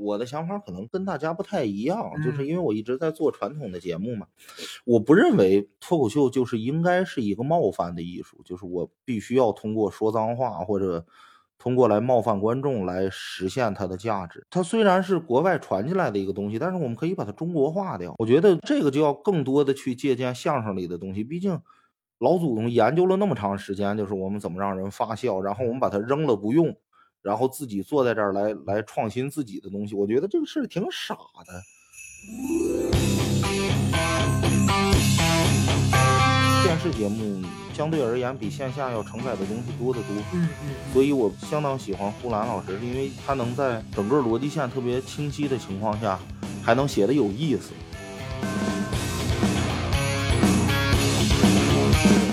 我的想法可能跟大家不太一样，就是嗯因为我一直在做传统的节目嘛，我不认为脱口秀就是应该是一个冒犯的艺术，就是我必须要通过说脏话或者通过来冒犯观众来实现它的价值。它虽然是国外传进来的一个东西，但是我们可以把它中国化掉。我觉得这个就要更多的去借鉴相声里的东西，毕竟。老祖宗研究了那么长时间，就是我们怎么让人发笑，然后我们把它扔了不用，然后自己坐在这儿来来创新自己的东西，我觉得这个事儿挺傻的。电视节目相对而言比线下要承载的东西多得多，嗯嗯所以我相当喜欢呼兰老师，因为他能在整个逻辑线特别清晰的情况下，还能写的有意思。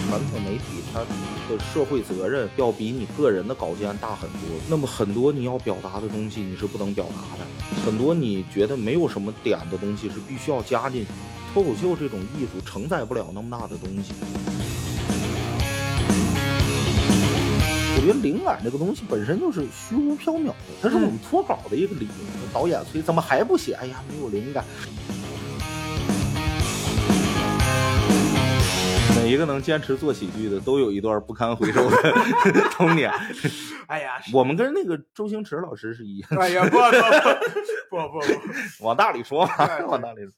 传统媒体它的社会责任要比你个人的稿件大很多。那么很多你要表达的东西你是不能表达的，很多你觉得没有什么点的东西是必须要加进去。脱口秀这种艺术承载不了那么大的东西。我觉得灵感这个东西本身就是虚无缥缈的，它是我们脱稿的一个理由。导演催怎么还不写？哎呀，没有灵感。每一个能坚持做喜剧的，都有一段不堪回首的 童年。哎呀，我们跟那个周星驰老师是一样，哎呀，不不不不不，往大里说往大里说。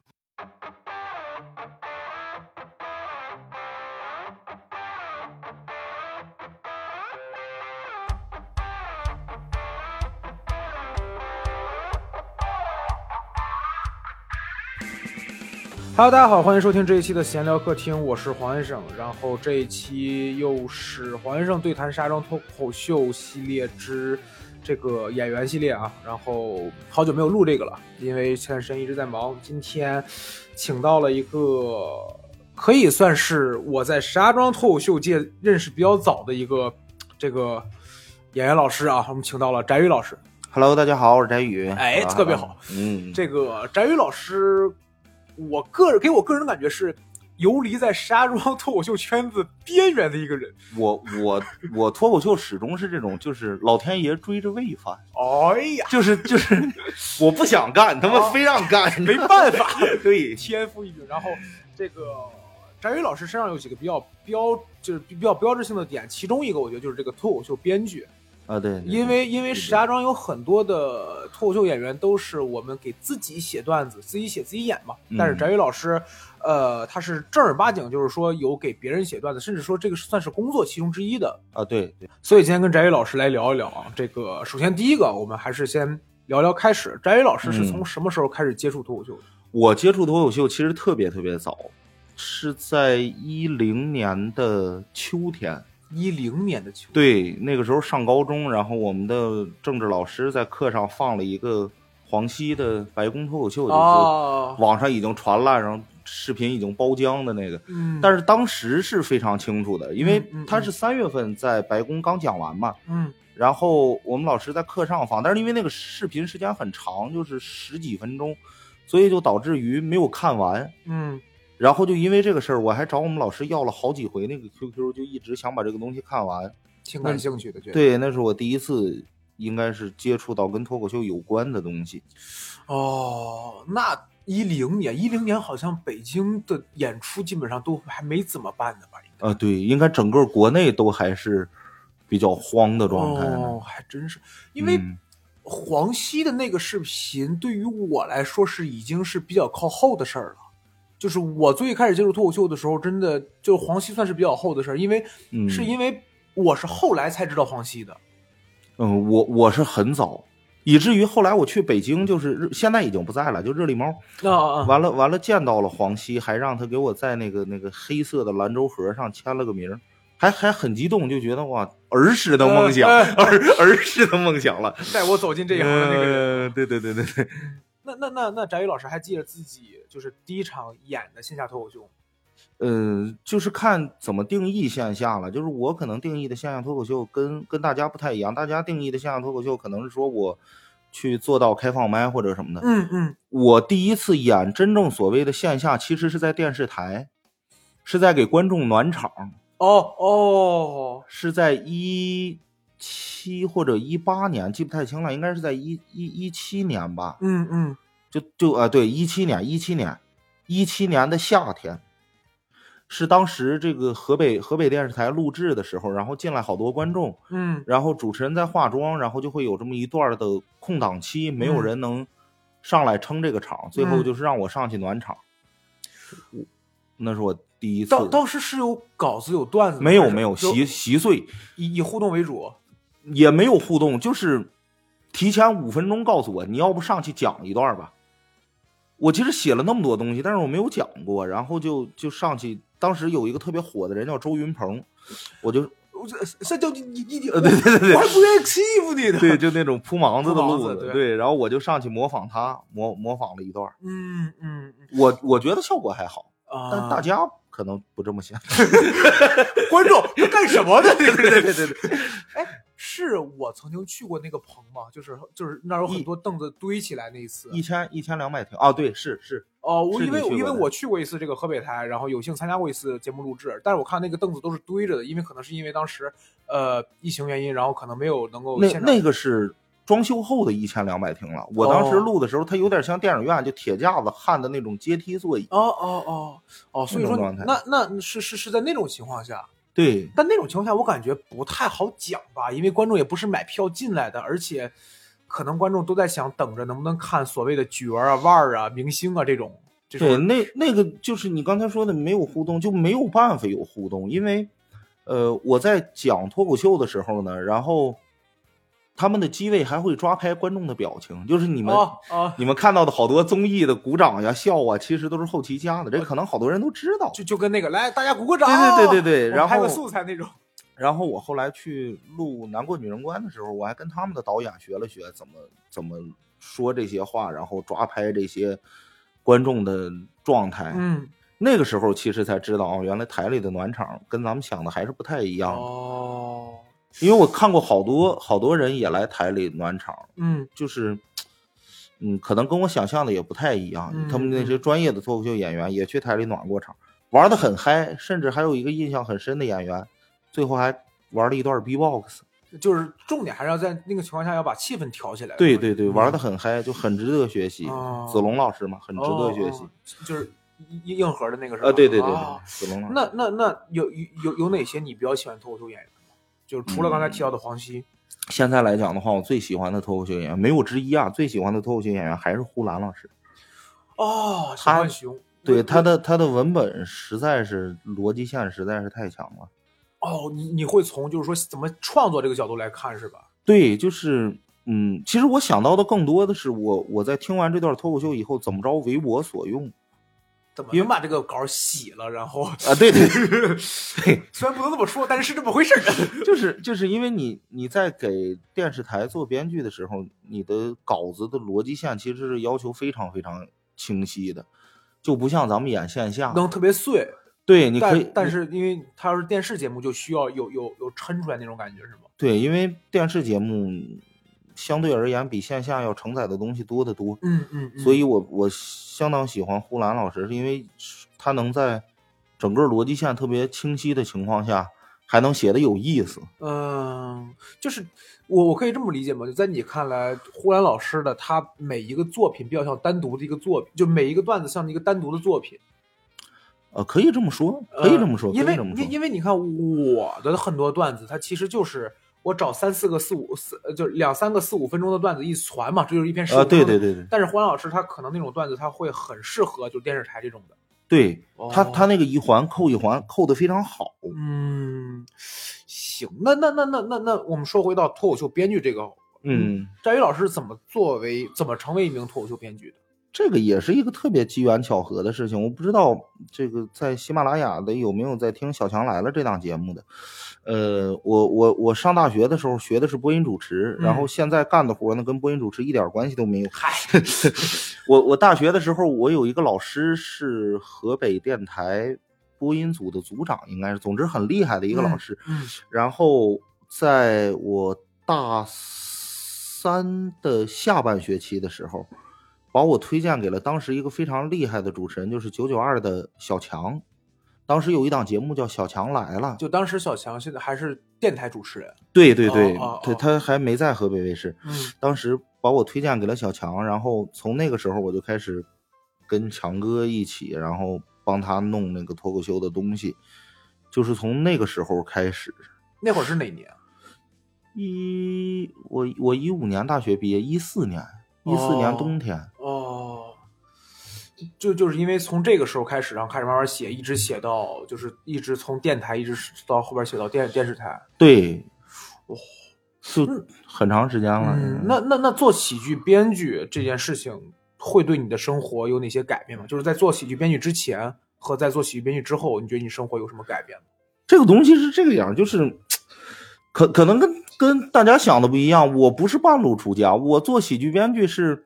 Hello，大家好，欢迎收听这一期的闲聊客厅，我是黄先生。然后这一期又是黄先生对谈沙庄脱口秀系列之这个演员系列啊。然后好久没有录这个了，因为前段时间一直在忙。今天请到了一个可以算是我在沙庄脱口秀界认识比较早的一个这个演员老师啊，我们请到了翟宇老师。Hello，大家好，我是翟宇。哎啊特别好。嗯，这个翟宇老师，我个人给我个人的感觉是游离在石家庄脱口秀圈子边缘的一个人。我我我脱口秀始终是这种，就是老天爷追着喂饭，哎呀，就是就是我不想干，他们非让干，没办法，对，天赋异禀。然后这个翟宇老师身上有几个比较标，就是比较标志性的点，其中一个我觉得就是这个脱口秀编剧。啊对，对因为因为石家庄有很多的脱口秀演员都是我们给自己写段子，自己写自己演嘛。嗯但是翟宇老师，呃，他是正儿八经，就是说有给别人写段子，甚至说这个算是工作其中之一的。啊对对，所以今天跟翟宇老师来聊一聊啊，这个首先第一个，我们还是先聊聊开始。翟宇老师是从什么时候开始接触脱口秀的？我接触脱口秀其实特别特别早，是在一零年的秋天。一零年的秋。对，那个时候上高中，然后我们的政治老师在课上放了一个黄西的白宫脱口秀，就是哦，网上已经传了，然后视频已经包浆的那个。嗯，但是当时是非常清楚的，因为他是三月份在白宫刚讲完嘛，嗯然后我们老师在课上放，但是因为那个视频时间很长，就是十几分钟，所以就导致于没有看完。嗯然后就因为这个事儿，我还找我们老师要了好几回那个 QQ，就一直想把这个东西看完。挺感兴趣的。对，那是我第一次，应该是接触到跟脱口秀有关的东西。哦，那一零年，一零年好像北京的演出基本上都还没怎么办呢吧？应该啊，对，应该整个国内都还是比较慌的状态。哦，还真是，因为嗯黄西的那个视频对于我来说是已经是比较靠后的事儿了。就是我最开始接触脱口秀的时候，真的就黄西算是比较后的事儿，因为、嗯是因为我是后来才知道黄西的。嗯，我我是很早，以至于后来我去北京，就是日现在已经不在了，就热力猫。啊啊啊！完了完了，见到了黄西，还让他给我在那个那个黑色的兰州盒上签了个名，还还很激动，就觉得哇，儿时的梦想，呃儿儿时的梦想了。带我走进这一行的那个人。呃对对对对对，那那那那翟宇老师还记得自己就是第一场演的线下脱口秀吗？呃，就是看怎么定义线下了。就是我可能定义的线下脱口秀跟跟大家不太一样，大家定义的线下脱口秀可能是说我去做到开放麦或者什么的。嗯嗯我第一次演真正所谓的线下，其实是在电视台，是在给观众暖场，哦哦，是在一七或者一八年，记不太清了，应该是在一一一七年吧。嗯嗯就就啊、对，一七年，一七年，一七年的夏天，是当时这个河北河北电视台录制的时候，然后进来好多观众，嗯然后主持人在化妆，然后就会有这么一段的空档期，没有嗯人能上来撑这个场，最后嗯就是让我上去暖场。我那是我第一次，当当时是有稿子有段子，没有没有就稀稀碎，以以互动为主。也没有互动，就是提前五分钟告诉我，你要不上去讲一段吧。我其实写了那么多东西，但是我没有讲过，然后就就上去。当时有一个特别火的人叫周云鹏，我就我这这叫你你你，呃对对对对我还不愿意欺负你呢。对，就那种铺盲子的路子，子对对，然后我就上去模仿他，模模仿了一段。嗯嗯嗯我我觉得效果还好，啊，但大家可能不这么想。观众他干什么呢？对对对对对，哎，是我曾经去过那个棚吗？就是就是那儿有很多凳子堆起来那一次。一千一千两百条啊，对，是是，哦，我因为因为我去过一次这个河北台，然后有幸参加过一次节目录制，但是我看那个凳子都是堆着的，因为可能是因为当时呃疫情原因，然后可能没有能够那那个是装修后的一千两百平了。我当时哦录的时候，它有点像电影院，就铁架子焊的那种阶梯座椅。哦哦哦哦，所以说那那是是是在那种情况下，对，但那种情况下我感觉不太好讲吧，因为观众也不是买票进来的，而且可能观众都在想等着能不能看所谓的角儿啊、腕儿啊、明星啊这种。这对，种那那个就是你刚才说的没有互动，就没有办法有互动，因为，呃，我在讲脱口秀的时候呢，然后他们的机位还会抓拍观众的表情，就是你们、哦哦，你们看到的好多综艺的鼓掌呀、笑啊，其实都是后期加的，这可能好多人都知道。就就跟那个来大家鼓个掌，对对对对对然我们拍个素材那种。然后我后来去录《难过女人关》的时候，我还跟他们的导演学了学怎么怎么说这些话，然后抓拍这些观众的状态。嗯，那个时候其实才知道，哦，原来台里的暖场跟咱们想的还是不太一样。哦，因为我看过好多好多人也来台里暖场，嗯就是，嗯，可能跟我想象的也不太一样。嗯他们那些专业的脱口秀演员也去台里暖过场，玩的很嗨，甚至还有一个印象很深的演员，最后还玩了一段 B-box。就是重点还是要在那个情况下要把气氛调起来。对对对，嗯玩的很嗨，就很值得学习。哦子龙老师嘛，很值得学习哦。就是硬硬核的那个是吧？啊，对对对子龙老师。那那那有有有有哪些你比较喜欢脱口秀演员吗？就是除了刚才提到的黄西，现在来讲的话，我最喜欢的脱口秀演员没有之一啊，最喜欢的脱口秀演员还是呼兰老师。哦，他熊，对他的他的文本实在是逻辑线实在是太强了。哦，你你会从就是说怎么创作这个角度来看是吧？对，就是嗯，其实我想到的更多的是我我在听完这段脱口秀以后，怎么着为我所用怎么？因为把这个稿洗了，然后啊？对对 对，虽然不能这么说，但是是这么回事儿。就是就是因为你你在给电视台做编剧的时候，你的稿子的逻辑线其实是要求非常非常清晰的，就不像咱们演线下，能特别碎，对，你可以但但是因为它要是电视节目，就需要有有有抻出来那种感觉是吗？对，因为电视节目相对而言比线下要承载的东西多得多，嗯嗯所以我我相当喜欢呼兰老师，是因为他能在整个逻辑线特别清晰的情况下，还能写的有意思。嗯，就是我我可以这么理解吗？就在你看来，呼兰老师的他每一个作品比较像单独的一个作品，就每一个段子像一个单独的作品，呃，可以这么说，可以这么说，呃因为。因为你看我的很多段子，它其实就是我找三四个四五四，呃就是两三个四五分钟的段子一传嘛，这就是一篇十啊，五分钟的。对对对对但是呼兰老师他可能那种段子他会很适合就电视台这种的。对，他哦他那个一环扣一环扣的非常好。嗯，行，那那那那那那我们说回到脱口秀编剧这个，嗯，张宇老师怎么作为怎么成为一名脱口秀编剧的？这个也是一个特别机缘巧合的事情。我不知道这个在喜马拉雅的有没有在听《小强来了》这档节目的。呃，我我我上大学的时候学的是播音主持，然后嗯现在干的活呢跟播音主持一点关系都没有。嗨，我我大学的时候，我有一个老师是河北电台播音组的组长，应该是，总之很厉害的一个老师。嗯然后在我大三的下半学期的时候，把我推荐给了当时一个非常厉害的主持人，就是九九二的小强。当时有一档节目叫《小强来了》，就当时小强现在还是电台主持人。对对对，对哦哦哦他还没在河北卫视。嗯当时把我推荐给了小强，然后从那个时候我就开始跟强哥一起，然后帮他弄那个脱口秀的东西，就是从那个时候开始。那会儿是哪年？一我我一五年大学毕业，一四年一四年哦冬天，哦，就就是因为从这个时候开始，然后开始慢慢写，一直写到就是一直从电台一直到后边写到电电视台。对，哦就很长时间了。嗯，那那那做喜剧编剧这件事情会对你的生活有哪些改变吗？就是在做喜剧编剧之前和在做喜剧编剧之后，你觉得你生活有什么改变吗？这个东西是这个样，就是可可能跟跟大家想的不一样。我不是半路出家，我做喜剧编剧是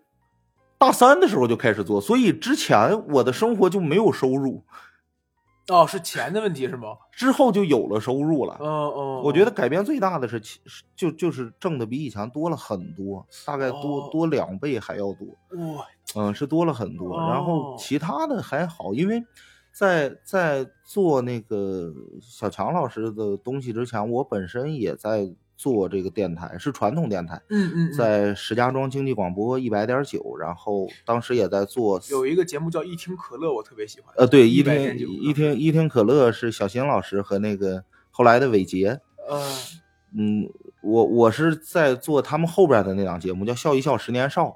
大三的时候就开始做，所以之前我的生活就没有收入，哦，是钱的问题是吗？之后就有了收入了。嗯嗯，我觉得改变最大的是就就是挣的比以前多了很多，大概多哦多两倍还要多。哇，嗯，是多了很多。然后哦其他的还好，因为在在做那个小强老师的东西之前，我本身也在做这个电台，是传统电台，嗯嗯，嗯在石家庄经济广播一百点九，然后当时也在做。有一个节目叫《一听可乐》，我特别喜欢。呃，对，一100.9听一听一听可乐是小新老师和那个后来的伟杰，嗯嗯，我我是在做他们后边的那档节目，叫《笑一笑十年少》。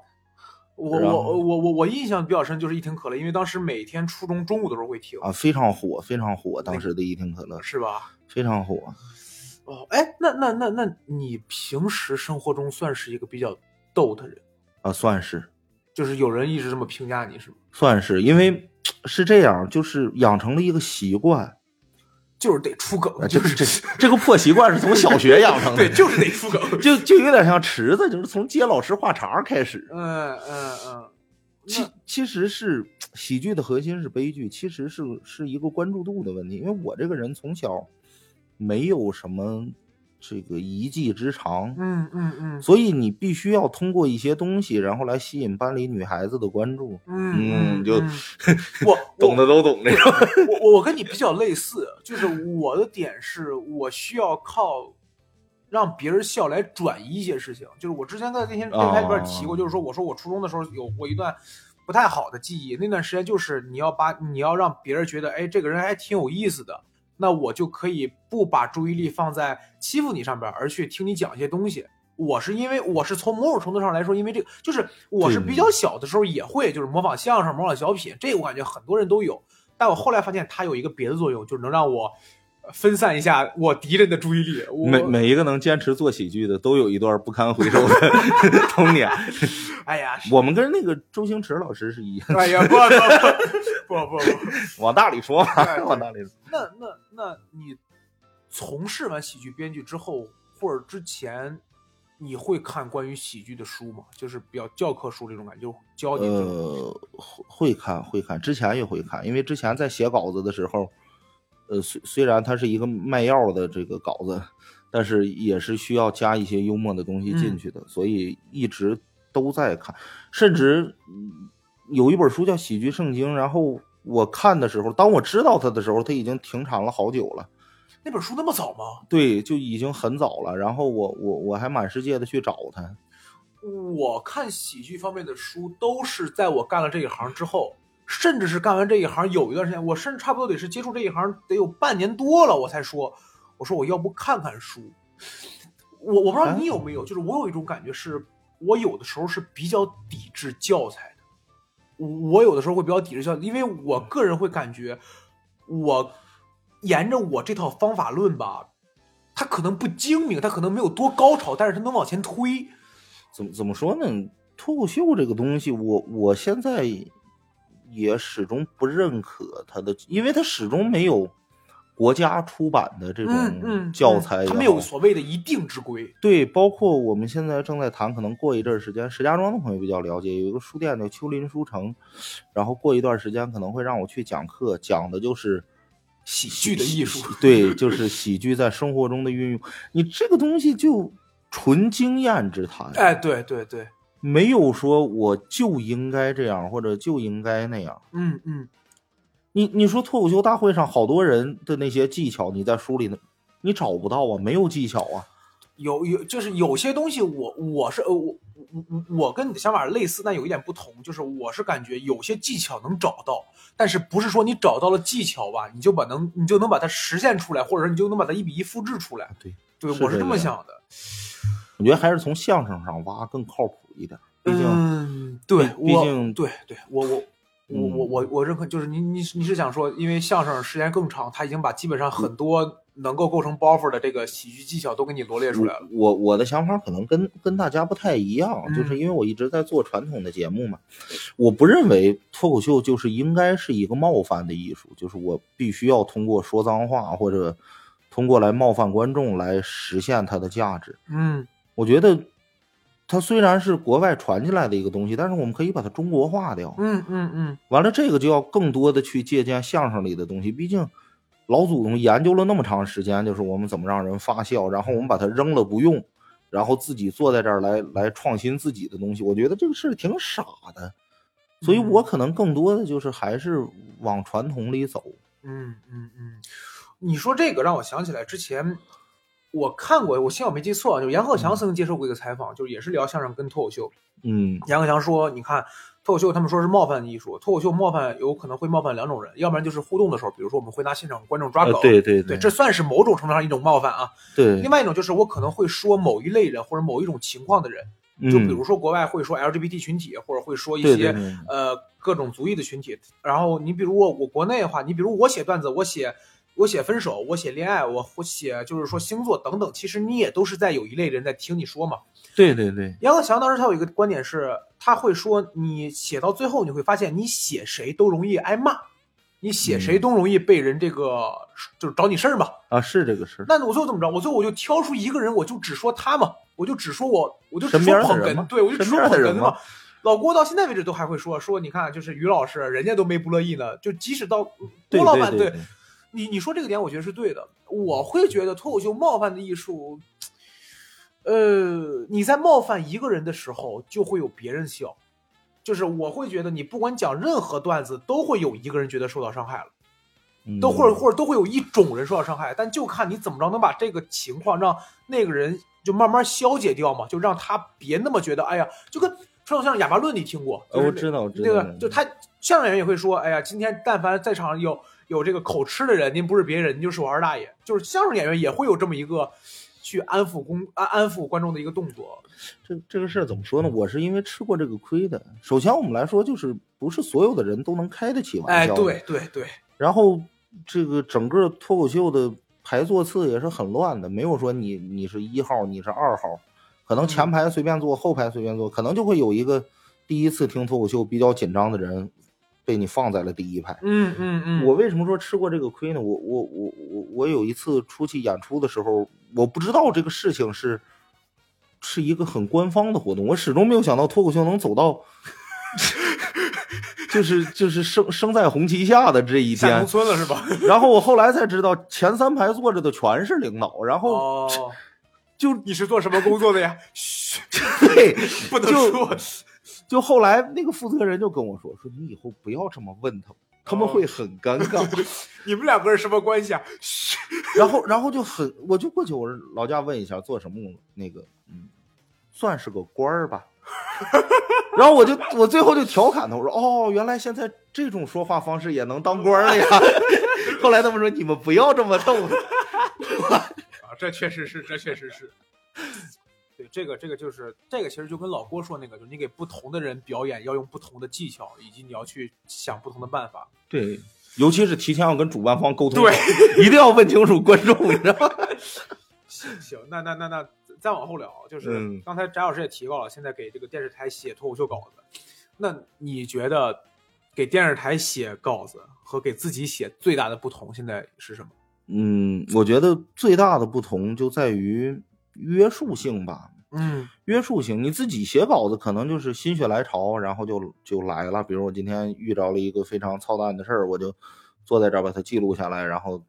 我我我我我印象比较深，就是一听可乐，因为当时每天初中中午的时候会听，啊，非常火，非常火，当时的一听可乐是吧？非常火。哦，哎，那那那那你平时生活中算是一个比较逗的人，啊，算是就是有人一直这么评价你是吗？算是，因为是这样，就是养成了一个习惯，就是得出梗，啊就是这这这个破习惯是从小学养成的，对，就是得出梗。就就有点像池子，就是从接老师话茬开始。嗯嗯嗯，其其实是喜剧的核心是悲剧，其实是是一个关注度的问题。因为我这个人从小没有什么这个一技之长，嗯嗯嗯所以你必须要通过一些东西，然后来吸引班里女孩子的关注。嗯嗯就嗯 我懂的都懂这种。我我我跟你比较类似，就是我的点是我需要靠让别人笑来转移一些事情。就是我之前在那些电台里边提过，哦就是说我说我初中的时候有过一段不太好的记忆，那段时间就是你要把你要让别人觉得，哎，这个人还挺有意思的。那我就可以不把注意力放在欺负你上边，而去听你讲一些东西。我是因为我是从某种程度上来说，因为这个就是我是比较小的时候也会就是模仿相声、模仿小品，这个我感觉很多人都有。但我后来发现它有一个别的作用，就是能让我呃分散一下我敌人的注意力。我每每一个能坚持做喜剧的，都有一段不堪回首的 童年。哎呀，我们跟那个周星驰老师是一样，哎呀，不不不不不不，往大里说嘛对，往大里说。那那那你从事完喜剧编剧之后，或者之前，你会看关于喜剧的书吗？就是比较教科书这种感觉，就教你。呃，会会看会看，之前也会看，因为之前在写稿子的时候，呃，虽虽然它是一个卖药的这个稿子，但是也是需要加一些幽默的东西进去的，所以一直都在看，甚至嗯有一本书叫《喜剧圣经》，然后我看的时候，当我知道它的时候，它已经停产了好久了。那本书那么早吗？对，就已经很早了。然后我我我还满世界的去找它。我看喜剧方面的书都是在我干了这一行之后，甚至是干完这一行有一段时间，我甚至差不多得是接触这一行得有半年多了，我才说，我说我要不看看书。我我不知道你有没有，就是我有一种感觉是，我有的时候是比较抵制教材的。我有的时候会比较抵制教材，因为我个人会感觉，我沿着我这套方法论吧，它可能不精明，它可能没有多高潮，但是它能往前推。怎么怎么说呢？脱口秀这个东西，我我现在也始终不认可他的，因为他始终没有国家出版的这种教材也好、它没有所谓的一定之规。对，包括我们现在正在谈，可能过一阵儿时间，石家庄的朋友比较了解，有一个书店叫秋林书城，然后过一段时间可能会让我去讲课，讲的就是喜剧的艺术，对，就是喜剧在生活中的运用。你这个东西就纯经验之谈，哎，对对对，没有说我就应该这样或者就应该那样。嗯嗯，你你说脱口秀大会上好多人的那些技巧，你在书里呢，你找不到啊，没有技巧啊。有有就是有些东西我我是呃我我我跟你的想法类似，但有一点不同，就是我是感觉有些技巧能找到，但是不是说你找到了技巧吧，你就把能你就能把它实现出来，或者说你就能把它一比一复制出来。对对，我是这么想的。我觉得还是从相声上挖更靠谱一点，毕竟、嗯，对，毕竟对对，我我我嗯我我我认可，就是你你你是想说，因为相声时间更长，他已经把基本上很多能够构成包袱的这个喜剧技巧都给你罗列出来了。我我的想法可能跟跟大家不太一样，嗯就是因为我一直在做传统的节目嘛，我不认为脱口秀就是应该是一个冒犯的艺术，就是我必须要通过说脏话或者通过来冒犯观众来实现它的价值。嗯我觉得它虽然是国外传进来的一个东西，但是我们可以把它中国化掉。嗯嗯嗯，完了，这个就要更多的去借鉴相声里的东西，毕竟老祖宗研究了那么长时间，就是我们怎么让人发笑，然后我们把它扔了不用，然后自己坐在这儿来来创新自己的东西，我觉得这个事儿挺傻的，所以我可能更多的就是还是往传统里走。嗯嗯嗯，你说这个让我想起来之前我看过，我幸好没记错啊，就是杨鹤翔曾经接受过一个采访，就是也是聊相声跟脱口秀。嗯杨鹤翔说：“你看脱口秀，他们说是冒犯艺术，脱口秀冒犯有可能会冒犯两种人，要不然就是互动的时候，比如说我们会拿现场观众抓呃梗，对对对，这算是某种程度上一种冒犯啊。对另，外一种就是我可能会说某一类人或者某一种情况的人，嗯就比如说国外会说 LGBT 群体，或者会说一些呃各种族裔的群体。然后你比如我我国内的话，你比如我写段子，我写我写分手，我写恋爱，我我写就是说星座等等，其实你也都是在有一类人在听你说嘛。对对对，杨鹤翔当时他有一个观点是，他会说你写到最后你会发现，你写谁都容易挨骂。你写谁都容易被人这个、就是找你事儿嘛，啊是这个事儿，那我最后怎么着？我最后我就挑出一个人，我就只说他嘛，我就只说我，我就只说捧哏，对我就只说捧哏嘛嘛。老郭到现在为止都还会说说，你看，就是于老师，人家都没不乐意呢。就即使到郭老板，对你你说这个点，我觉得是对的。我会觉得脱口秀冒犯的艺术，呃，你在冒犯一个人的时候，就会有别人笑。就是我会觉得，你不管讲任何段子，都会有一个人觉得受到伤害了。嗯都或者或者都会有一种人受到伤害，但就看你怎么着能把这个情况让那个人就慢慢消解掉嘛，就让他别那么觉得，哎呀，就跟传统相声哑巴论你听过，就是呃我知道我知对道吧？就他相声演员也会说，哎呀，今天但凡在场有有这个口吃的人，您不是别人，您就是我二大爷，就是相声演员也会有这么一个去安抚公安安抚观众的一个动作。这这个事儿怎么说呢？我是因为吃过这个亏的。首先我们来说，就是不是所有的人都能开得起玩笑哎，笑，对。对对，然后这个整个脱口秀的排座次也是很乱的，没有说你你是一号，你是二号，可能前排随便坐，后排随便坐，可能就会有一个第一次听脱口秀比较紧张的人被你放在了第一排。嗯嗯嗯，我为什么说吃过这个亏呢？我我我我我有一次出去演出的时候，我不知道这个事情是是一个很官方的活动，我始终没有想到脱口秀能走到，就是就是生生在红旗下的这一天下农。村了是吧？然后我后来才知道，前三排坐着的全是领导，然后哦，就你是做什么工作的呀？嘘，对，不能说。就后来那个负责人就跟我说，说你以后不要这么问他们，他们会很尴尬。你们两个人什么关系啊？嘘，然后然后就很，我就过去，我说老家问一下做什么工作，那个嗯，算是个官儿吧。然后我就我最后就调侃他，我说哦，原来现在这种说话方式也能当官儿了呀。后来他们说你们不要这么逗他。啊，这确实是，这确实是。对，这个这个就是这个，其实就跟老郭说那个，就是你给不同的人表演要用不同的技巧，以及你要去想不同的办法。对，尤其是提前要跟主办方沟通，对，一定要问清楚观众，你知道吗？行行，那那那那再往后聊，就是嗯刚才翟老师也提到了，现在给这个电视台写脱口秀稿子，那你觉得给电视台写稿子和给自己写最大的不同现在是什么？嗯，我觉得最大的不同就在于约束性吧。嗯约束性，你自己写稿子可能就是心血来潮，然后就就来了。比如我今天遇着了一个非常操蛋的事儿，我就坐在这儿把它记录下来，然后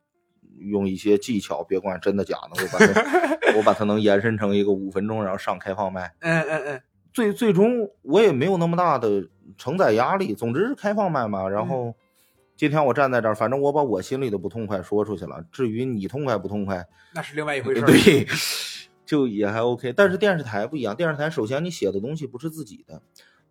用一些技巧，别管真的假的，我把它 我把它能延伸成一个五分钟，然后上开放麦。嗯嗯嗯最最终我也没有那么大的承载压力，总之是开放麦嘛。然后今天我站在这儿，反正我把我心里的不痛快说出去了。至于你痛快不痛快，那是另外一回事儿。对，就也还 OK。但是电视台不一样，电视台首先你写的东西不是自己的，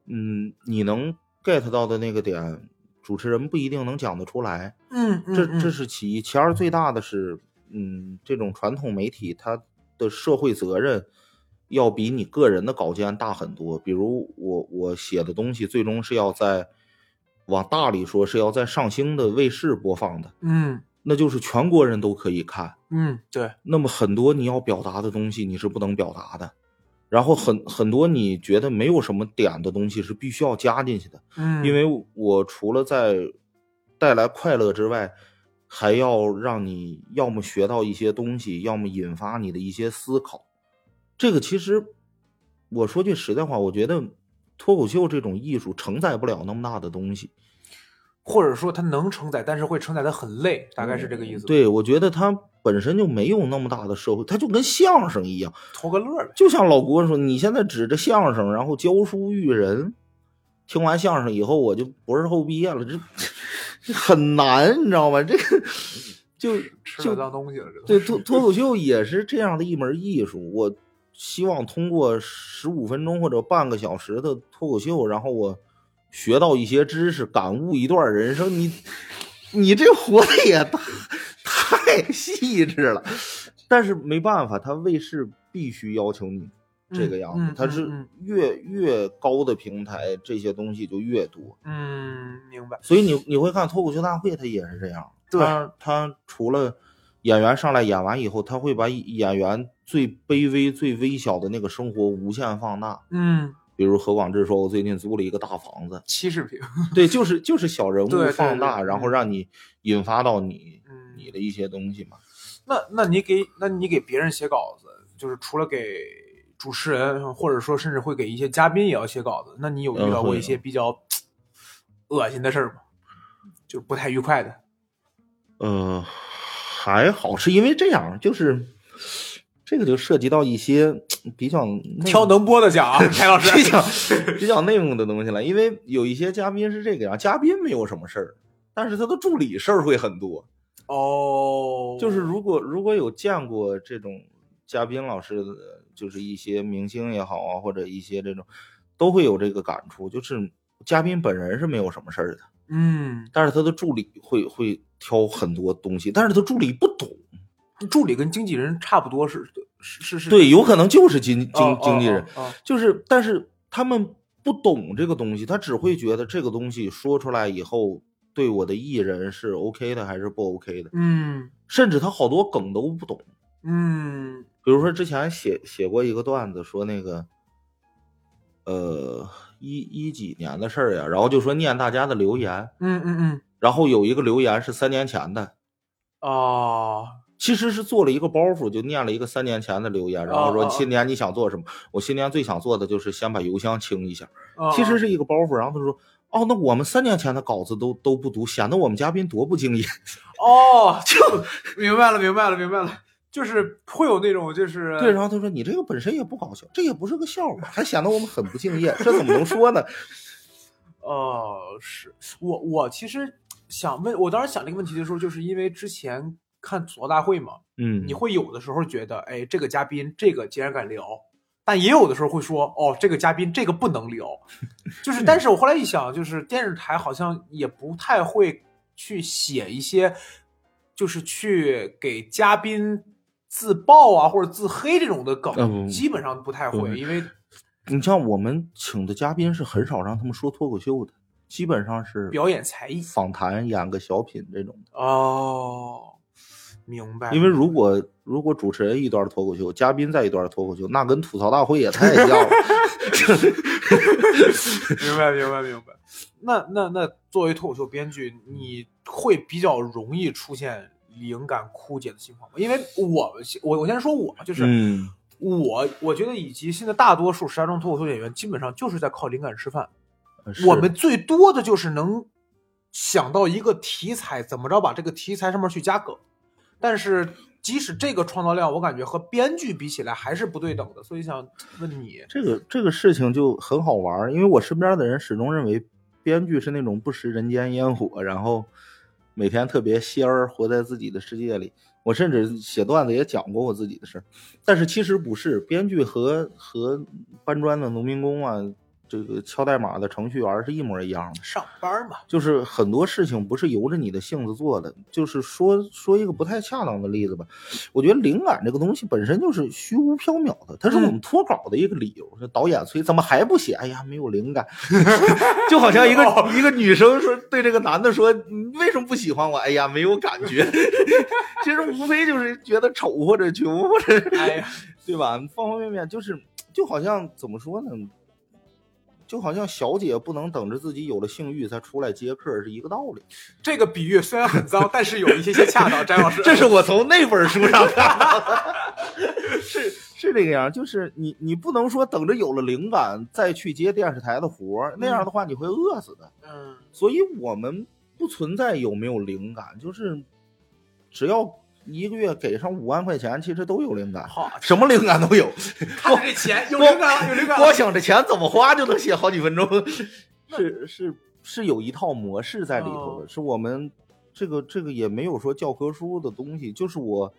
嗯，你能 get 到的那个点，主持人不一定能讲得出来。嗯，嗯这嗯这是其一，其二最大的是，嗯，这种传统媒体它的社会责任要比你个人的稿件大很多。比如我我写的东西，最终是要在往大里说是要在上星的卫视播放的，嗯那就是全国人都可以看。嗯，对，那么很多你要表达的东西你是不能表达的，然后很很多你觉得没有什么点的东西是必须要加进去的。嗯，因为我除了在带来快乐之外，还要让你要么学到一些东西，要么引发你的一些思考。这个其实，我说句实在话，我觉得脱口秀这种艺术承载不了那么大的东西。或者说它能承载，但是会承载的很累，大概是这个意思。，对，我觉得它本身就没有那么大的社会，它就跟相声一样，图个乐。就像老郭说，你现在指着相声，然后教书育人，听完相声以后，我就博士后毕业了，这这很难，你知道吗？这个 就就当东西了，对脱脱口秀也是这样的一门艺术。我希望通过十五分钟或者半个小时的脱口秀，然后我学到一些知识，感悟一段人生。你你这活的也太太细致了，但是没办法，他卫视必须要求你这个样子，嗯嗯它是嗯越越高的平台，这些东西就越多。嗯，明白。所以你你会看脱口秀大会，他也是这样。对他他除了演员上来演完以后，他会把演员最卑微、最微小的那个生活无限放大。嗯，比如何广智说：“我最近租了一个大房子。七十平。”对，就是就是小人物放大，然后嗯让你引发到你嗯，你的一些东西嘛。那那你给那你给别人写稿子，就是除了给主持人，或者说甚至会给一些嘉宾也要写稿子，那你有遇到过一些比较 恶心的事儿吗？就是不太愉快的。呃，还好，是因为这样，就是这个就涉及到一些比较挑能播的讲啊，蔡老师。比较比较内幕的东西了。因为有一些嘉宾是这个样，嘉宾没有什么事儿，但是他的助理事儿会很多。哦，就是如果如果有见过这种嘉宾老师的，就是一些明星也好啊，或者一些这种，都会有这个感触，就是嘉宾本人是没有什么事儿的，嗯，但是他的助理会会挑很多东西，但是他助理不懂，助理跟经纪人差不多是是是是。对，有可能就是经经哦经纪人，就是，但是他们不懂这个东西，他只会觉得这个东西说出来以后，对我的艺人是 OK 的还是不 OK 的，嗯甚至他好多梗都不懂。嗯比如说之前写写过一个段子，说那个，呃，一一几年的事儿呀，然后就说念大家的留言，嗯嗯嗯，然后有一个留言是三年前的，哦，其实是做了一个包袱，就念了一个三年前的留言，然后说新年你想做什么？我新年最想做的就是先把邮箱清一下。哦其实是一个包袱。然后他说：“哦，那我们三年前的稿子都都不读，显得我们嘉宾多不敬业。哦，就明白了，明白了，明白了，就是会有那种就是对，然后他说：“你这个本身也不搞笑，这也不是个笑话，还显得我们很不敬业，这怎么能说呢 哦，是我我其实想问，我当时想这个问题的时候，就是因为之前看吐槽大会嘛，？”嗯，你会有的时候觉得，哎，这个嘉宾这个竟然敢聊，但也有的时候会说，哦，这个嘉宾这个不能聊，就是，但是我后来一想，就是电视台好像也不太会去写一些，就是去给嘉宾自爆啊或者自黑这种的梗，嗯基本上不太会，因为你像我们请的嘉宾是很少让他们说脱口秀的，基本上是表演才艺访谈、演个小品这种的。哦，明白，因为如果如果主持人一段脱口秀，嘉宾在一段脱口秀，那跟吐槽大会也太像了。明白，明白，明白。那那那，作为脱口秀编剧，你会比较容易出现灵感枯竭的情况吗？因为我我我先说我，就是、嗯，我我觉得以及现在大多数石家庄脱口秀演员基本上就是在靠灵感吃饭。我们最多的就是能想到一个题材，怎么着把这个题材上面去加梗。但是即使这个创造量，我感觉和编剧比起来还是不对等的。所以想问你，这个这个事情就很好玩儿，因为我身边的人始终认为编剧是那种不食人间烟火，然后每天特别仙儿，活在自己的世界里。我甚至写段子也讲过我自己的事儿，但是其实不是，编剧和和搬砖的农民工啊，这个敲代码的程序员是一模一样的。上班嘛，就是很多事情不是由着你的性子做的。就是说说一个不太恰当的例子吧，我觉得灵感这个东西本身就是虚无缥缈的，它是我们脱稿的一个理由。这导演催怎么还不写？哎呀，没有灵感，就好像一个一个女生说对这个男的说：“你为什么不喜欢我？”哎呀，没有感觉。其实无非就是觉得丑或者穷或者哎呀，对吧？方方面面就是就好像怎么说呢？就好像小姐不能等着自己有了性欲才出来接客是一个道理。这个比喻虽然很脏，但是有一些些恰当。詹老师，这是我从那本书上看到的，是是这个样，就是你你不能说等着有了灵感再去接电视台的活儿，那样的话你会饿死的。嗯，所以我们不存在有没有灵感，就是只要一个月给上五万块钱，其实都有灵感，好，什么灵感都有。看着这钱 有灵感了，有灵感。光想着钱怎么花就能写好几分钟，是是是有一套模式在里头的，是我们这个这个也没有说教科书的东西，就是我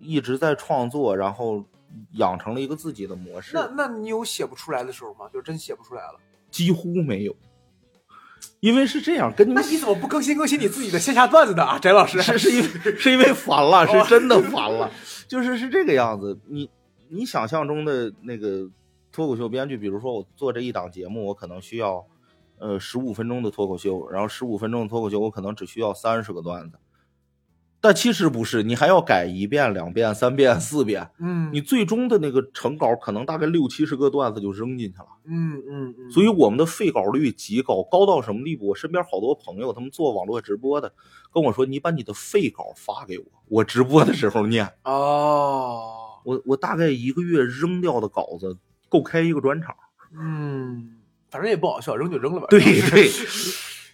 一直在创作，然后养成了一个自己的模式。那那你有写不出来的时候吗？就真写不出来了？几乎没有，因为是这样，跟你们那你怎么不更新更新你自己的线下段子呢？啊，翟老师，是是因为是因为烦了，是真的烦了，就是是这个样子。你你想象中的那个脱口秀编剧，比如说我做这一档节目，我可能需要呃十五分钟的脱口秀，然后十五分钟的脱口秀，我可能只需要三十个段子。但其实不是，你还要改一遍、两遍、三遍、四遍，嗯，你最终的那个成稿可能大概六七十个段子就扔进去了。嗯嗯嗯，所以我们的废稿率极高，高到什么地步？我身边好多朋友，他们做网络直播的，跟我说：“你把你的废稿发给我，我直播的时候念。哦，”我我大概一个月扔掉的稿子够开一个专场。嗯，反正也不好笑，扔就扔了吧。对对，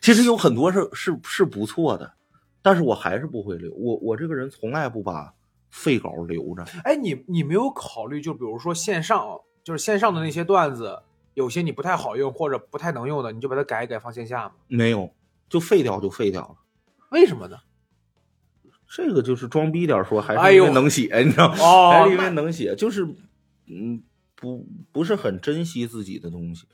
其实有很多是是是不错的，但是我还是不会留。我我这个人从来不把废稿留着。哎，你你没有考虑，就比如说线上，就是线上的那些段子，有些你不太好用或者不太能用的，你就把它改一改放线下吗？没有，就废掉就废掉了。为什么呢？这个就是装逼点说，还是因为能写，你知道吗？哦还是因为能写，就是嗯，不不是很珍惜自己的东西。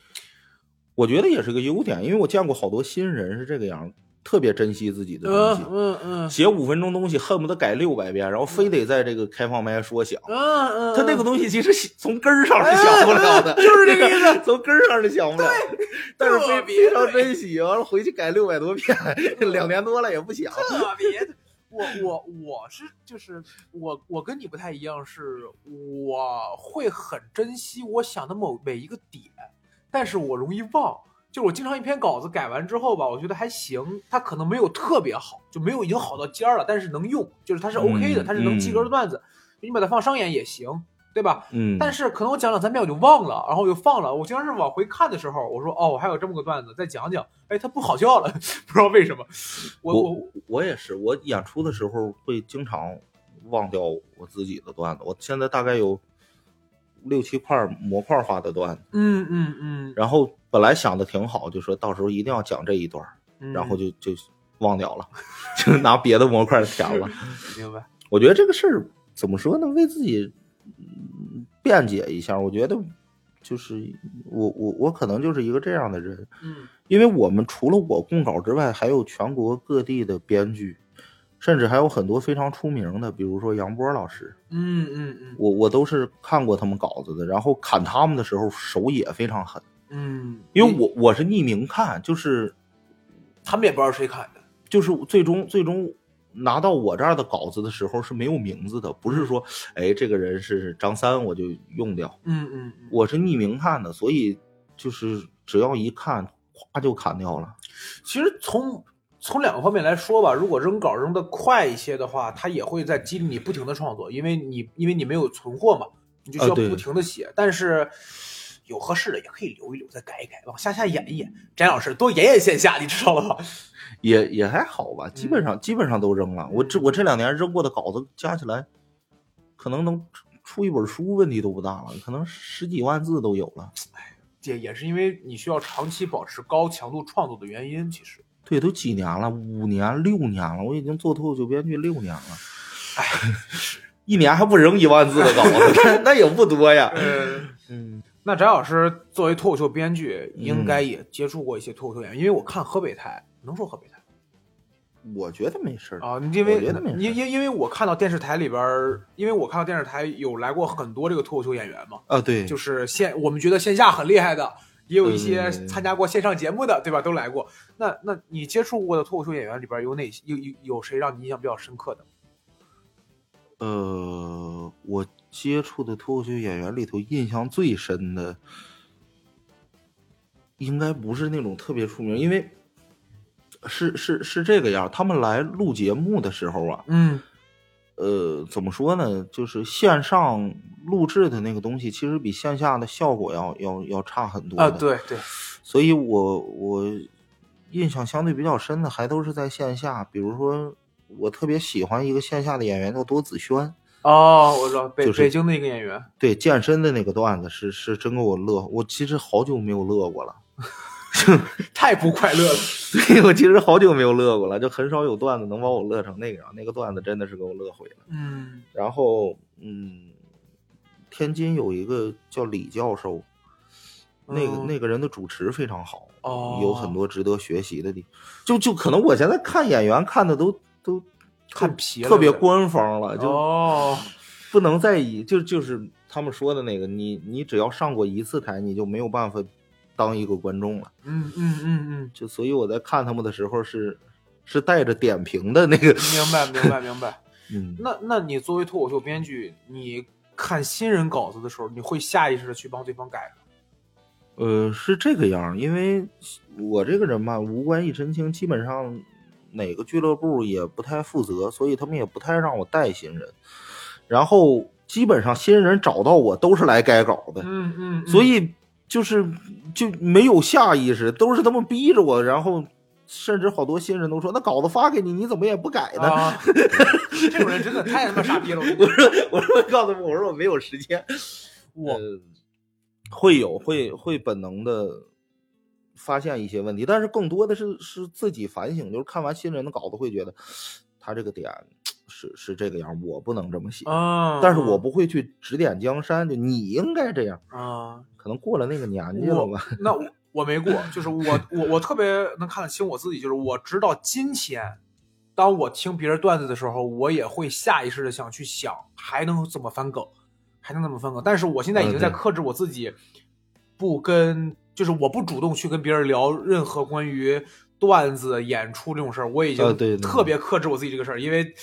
我觉得也是个优点，因为我见过好多新人是这个样，特别珍惜自己的东嗯西，嗯嗯写五分钟东西恨不得改六百遍，然后非得在这个开放麦说想。嗯嗯，他那个东西其实从根儿上是想不了的，就是这个意思，从根儿上是想不了。但是非别非常珍惜，完了回去改六百多遍，两年多了也不想。特别。我我我是就是我我跟你不太一样，是我会很珍惜我想的某每一个点，但是我容易忘。就是我经常一篇稿子改完之后吧，我觉得还行，它可能没有特别好，就没有已经好到尖儿了，但是能用，就是它是 OK 的，嗯它是能及格的段子，你把它放商演也行，对吧？嗯，但是可能我讲两三遍我就忘了，然后我就放了。我经常是往回看的时候，我说哦，我还有这么个段子，再讲讲。哎，它不好笑了，不知道为什么。我我我我也是，我演出的时候会经常忘掉我自己的段子。我现在大概有六七块模块化的段子，嗯嗯嗯，然后本来想的挺好，就说到时候一定要讲这一段，嗯然后就就忘掉了，就拿别的模块填了。明白。我觉得这个事儿怎么说呢？为自己嗯辩解一下，我觉得就是我我我可能就是一个这样的人，嗯因为我们除了我供稿之外，还有全国各地的编剧，甚至还有很多非常出名的，比如说杨波老师，嗯嗯嗯。我我都是看过他们稿子的，然后砍他们的时候手也非常狠，嗯，因为我我是匿名看，就是他们也不知道谁砍的。就是最终最终拿到我这儿的稿子的时候是没有名字的，不是说哎这个人是张三我就用掉，嗯嗯嗯，我是匿名看的，所以就是只要一看，哗就砍掉了。其实从从两个方面来说吧，如果扔稿扔得快一些的话，它也会在激励你不停的创作，因为你因为你没有存货嘛，你就需要不停的写。但是有合适的也可以留一留，再改一改，往下下演一演。翟老师多演演线下，你知道了吧？也也还好吧，基本上、基本上都扔了。我这我这两年扔过的稿子加起来，可能能出出一本书，问题都不大了，可能十几万字都有了。哎也也是因为你需要长期保持高强度创作的原因。其实，对，都几年了，五年、六年了，我已经做脱口秀编剧六年了。哎，一年还不扔一万字的稿子，那那也不多呀。嗯，嗯，那翟老师作为脱口秀编剧，应该也接触过一些脱口秀演员，因为我看河北台，能说河北台我觉得没事儿。啊，因为因因因为我看到电视台里边，因为我看到电视台有来过很多这个脱口秀演员嘛，啊，对，就是线我们觉得线下很厉害的，也有一些参加过线上节目的，对吧？都来过。那那你接触过的脱口秀演员里边有哪些有有有谁让你印象比较深刻的？呃，我接触的脱口秀演员里头，印象最深的，应该不是那种特别出名，因为是是是这个样，他们来录节目的时候啊，嗯呃，怎么说呢？就是线上录制的那个东西，其实比线下的效果要要要差很多啊，的对对，所以我我印象相对比较深的还都是在线下，比如说我特别喜欢一个线下的演员叫多子轩，哦，我知道北、就是北京的一个演员，对健身的那个段子是是真给我乐，我其实好久没有乐过了，太不快乐了。对 我其实好久没有乐过了，就很少有段子能把我乐成那个样，那个段子真的是给我乐毁了。嗯然后嗯，天津有一个叫李教授。那个嗯那个人的主持非常好，哦有很多值得学习的地方。就就可能我现在看演员看的都都看疲了特别官方了，就哦，不能再以就就是他们说的那个，你你只要上过一次台，你就没有办法当一个观众了。嗯嗯嗯嗯，就所以我在看他们的时候是是带着点评的那个，明白明白 明白。嗯，那那你作为脱口秀编剧，你看新人稿子的时候，你会下意识的去帮对方改吗？呃，是这个样，因为我这个人吧，无关一身轻，基本上哪个俱乐部也不太负责，所以他们也不太让我带新人。然后基本上新人找到我都是来改稿的，嗯嗯所以就是就没有下意识，都是他们逼着我，然后甚至好多新人都说：“那稿子发给你，你怎么也不改呢？”啊，这种人真的太他妈傻逼了！我说：“我说告诉他们，我说我没有时间。”我呃会有会会本能的发现一些问题，但是更多的是是自己反省，就是看完新人的稿子会觉得他这个点是是这个样，我不能这么写，啊，但是我不会去指点江山，就你应该这样，啊，可能过了那个年纪了吧。那我我没过，就是我我我特别能看得清我自己，就是我直到今天，当我听别人段子的时候，我也会下意识的想去想还能怎么翻梗，还能怎么翻梗。但是我现在已经在克制我自己，不跟就是我不主动去跟别人聊任何关于段子、演出这种事儿，我已经特别克制我自己这个事儿，因为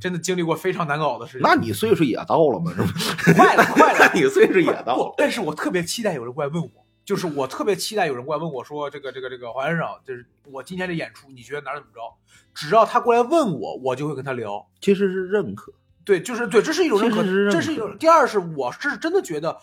真的经历过非常难搞的事情。那你岁数也到了嘛，是吧？快了，快了 那，你岁数也到了，，但是我特别期待有人过来问我，就是我特别期待有人过来问我说，这个这个这个黄先生，就是我今天这演出，你觉得哪儿怎么着？只要他过来问我，我就会跟他聊。其实是认可。对，就是对，这是一种认可，是认可这是一种。第二是我是真的觉得，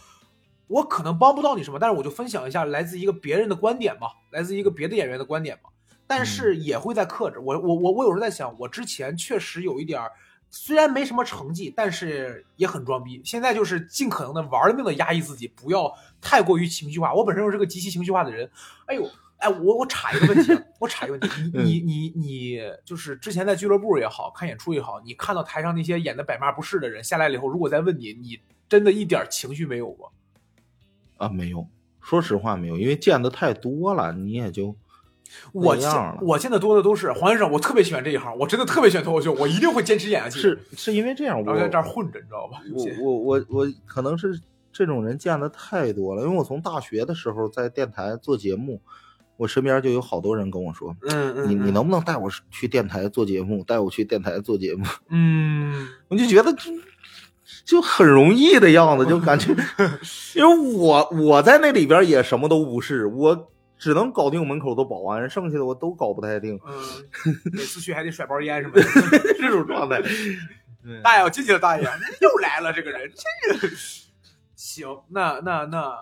我可能帮不到你什么，但是我就分享一下来自一个别人的观点嘛，来自一个别的演员的观点嘛。但是也会在克制。我我我我有时候在想，我之前确实有一点儿，虽然没什么成绩，但是也很装逼。现在就是尽可能的玩命的压抑自己，不要太过于情绪化。我本身又是个极其情绪化的人。哎呦，哎，我我插一个问题，啊我插一个问题，你你你你就是之前在俱乐部也好看演出也好，你看到台上那些演的百骂不是的人下来了以后，如果再问你，你真的一点情绪没有吗？啊，没有，说实话没有，因为见的太多了，你也就我我见的多的都是黄先生，我特别喜欢这一行，我真的特别喜欢脱口秀，我一定会坚持演下去。是是因为这样，我在这儿混着，你知道吧？我我我我可能是这种人见的太多了，因为我从大学的时候在电台做节目，我身边就有好多人跟我说，嗯嗯，你你嗯能不能带我去电台做节目，带我去电台做节目？嗯我就觉得就就很容易的样子，就感觉，因为我我在那里边也什么都不是，我只能搞定门口的保安，剩下的我都搞不太定，嗯，每次去还得甩包烟什么的。这种状态。大爷，我进去了，大爷，又来了这个人，这个行。那那那，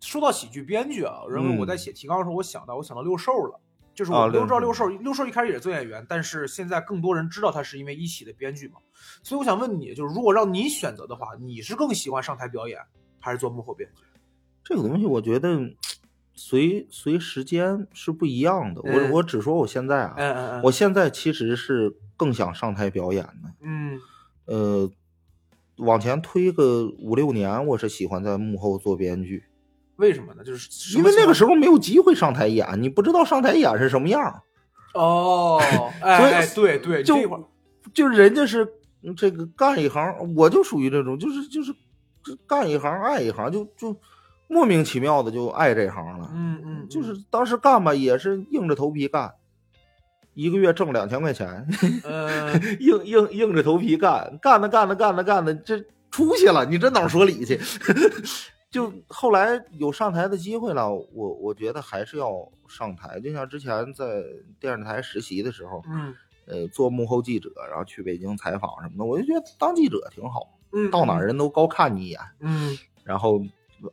说到喜剧编剧啊，然后嗯我在写提纲的时候，我想到我想到六兽了。就是啊我们都知道六六兽，六兽一开始也是做演员，但是现在更多人知道他是因为一喜的编剧嘛。所以我想问你，就是如果让你选择的话，你是更喜欢上台表演，还是做幕后编剧？这个东西，我觉得随随时间是不一样的。嗯我我只说我现在啊，嗯嗯嗯，我现在其实是更想上台表演的。嗯呃，往前推个五六年，我是喜欢在幕后做编剧，为什么呢？就是因为那个时候候没有机会上台演，你不知道上台演是什么样。哦，哎对对，就就人家是嗯这个干一行，我就属于这种，就是就是干一行爱一行，就就莫名其妙的就爱这行了。嗯嗯，就是当时干吧，也是硬着头皮干，一个月挣两千块钱，呃。硬硬硬着头皮干，干着干着干着干着，这出息了，你这哪儿说理去？就后来有上台的机会了，我我觉得还是要上台。就像之前在电视台实习的时候，嗯。呃，做幕后记者，然后去北京采访什么的，我就觉得当记者挺好，嗯，到哪儿人都高看你一眼，嗯，然后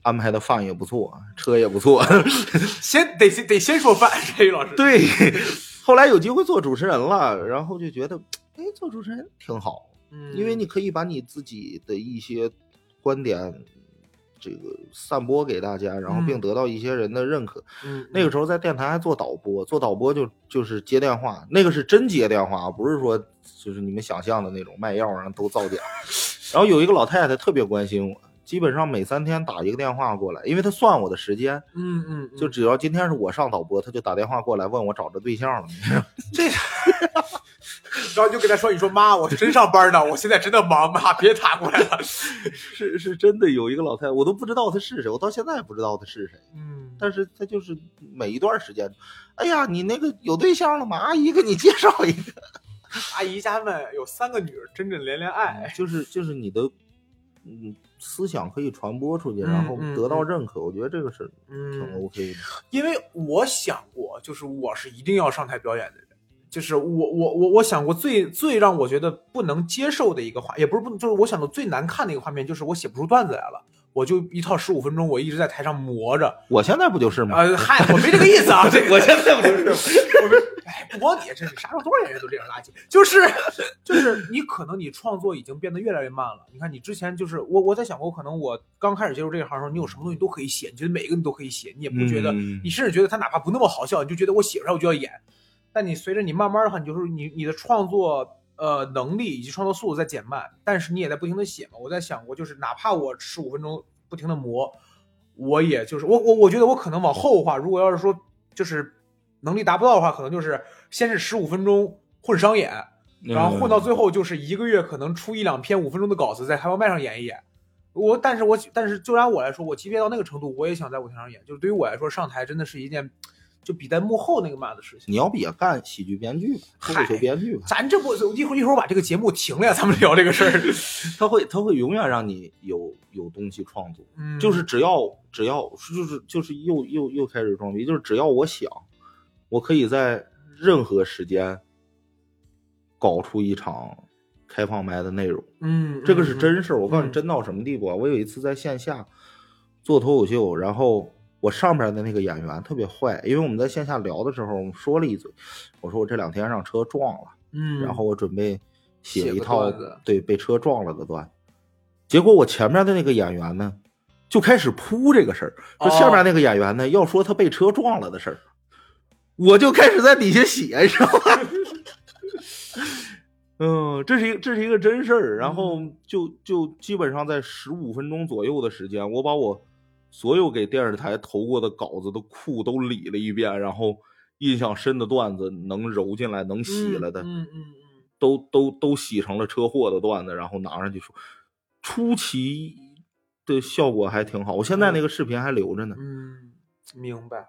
安排的饭也不错，车也不错。先得先得先说饭，这于老师，对，后来有机会做主持人了，然后就觉得，哎，做主持人挺好，嗯，因为你可以把你自己的一些观点，这个散播给大家，然后并嗯得到一些人的认可。嗯那个时候在电台还做导播，做导播就就是接电话，那个是真接电话，不是说就是你们想象的那种卖药然后都造假。然后有一个老太太特别关心我，基本上每三天打一个电话过来，因为他算我的时间，嗯嗯，就只要今天是我上导播，他就打电话过来问我找着对象了没。这，然后就跟他说：“你说妈，我真上班呢，我现在真的忙，妈别打过来了。是是真的有一个老太太，我都不知道她是谁，我到现在也不知道她是谁。”嗯，但是她就是每一段时间，哎呀，你那个有对象了吗？阿姨给你介绍一个。阿姨家们有三个女儿，真正连连爱。就是就是你的嗯思想可以传播出去，嗯然后嗯得到嗯认可，我觉得这个是挺嗯，OK 的。因为我想过，就是我是一定要上台表演的人。就是我我我我想过最最让我觉得不能接受的一个画，也不是不能，就是我想的最难看的一个画面，就是我写不出段子来了，我就一套十五分钟，我一直在台上磨着。我现在不就是吗？呃，嗨，我没这个意思啊，这个我现在不就是吗？我 们哎，不光你，这是啥时候多少演员都这样垃圾，就是就是你可能你创作已经变得越来越慢了。你看你之前就是我我在想过，可能我刚开始接触这一行的时候，你有什么东西都可以写，你觉得每一个你都可以写，你也不觉得，嗯你甚至觉得他哪怕不那么好笑，你就觉得我写出来我就要演。但你随着你慢慢的话，你就是你你的创作呃能力以及创作速度在减慢，但是你也在不停的写嘛。我在想过，就是哪怕我十五分钟不停的磨，我也就是我我我觉得我可能往后的话，如果要是说就是能力达不到的话，可能就是先是十五分钟混商演，然后混到最后就是一个月可能出一两篇五分钟的稿子，在开放麦上演一演。我但是我但是就按我来说，我级别到那个程度，我也想在舞台上演。就是对于我来说，上台真的是一件就比在幕后那个慢的事情。你要不也干喜剧编剧吧，脱口秀编剧吧？咱这不一会儿一会儿把这个节目停了呀，咱们聊这个事儿。他会他会永远让你有有东西创作，嗯，就是只要只要就是就是又又又开始装逼，就是只要我想，我可以在任何时间搞出一场开放麦的内容。嗯，这个是嗯真事儿，我告诉你，嗯真到什么地步啊！我有一次在线下做脱口秀，然后我上边的那个演员特别坏，因为我们在线下聊的时候，我们说了一嘴，我说我这两天让车撞了，嗯，然后我准备写一套对被车撞了的段子，结果我前面的那个演员呢，就开始铺这个事儿，说下哦面那个演员呢要说他被车撞了的事儿，我就开始在底下写，你知道吗？嗯，这是一个这是一个真事儿，然后嗯就就基本上在十五分钟左右的时间，我把我所有给电视台投过的稿子的库都理了一遍，然后印象深的段子能揉进来能洗了的，嗯嗯嗯都都都洗成了车祸的段子，然后拿上去说，出奇的效果还挺好。我现在那个视频还留着呢。嗯，明白。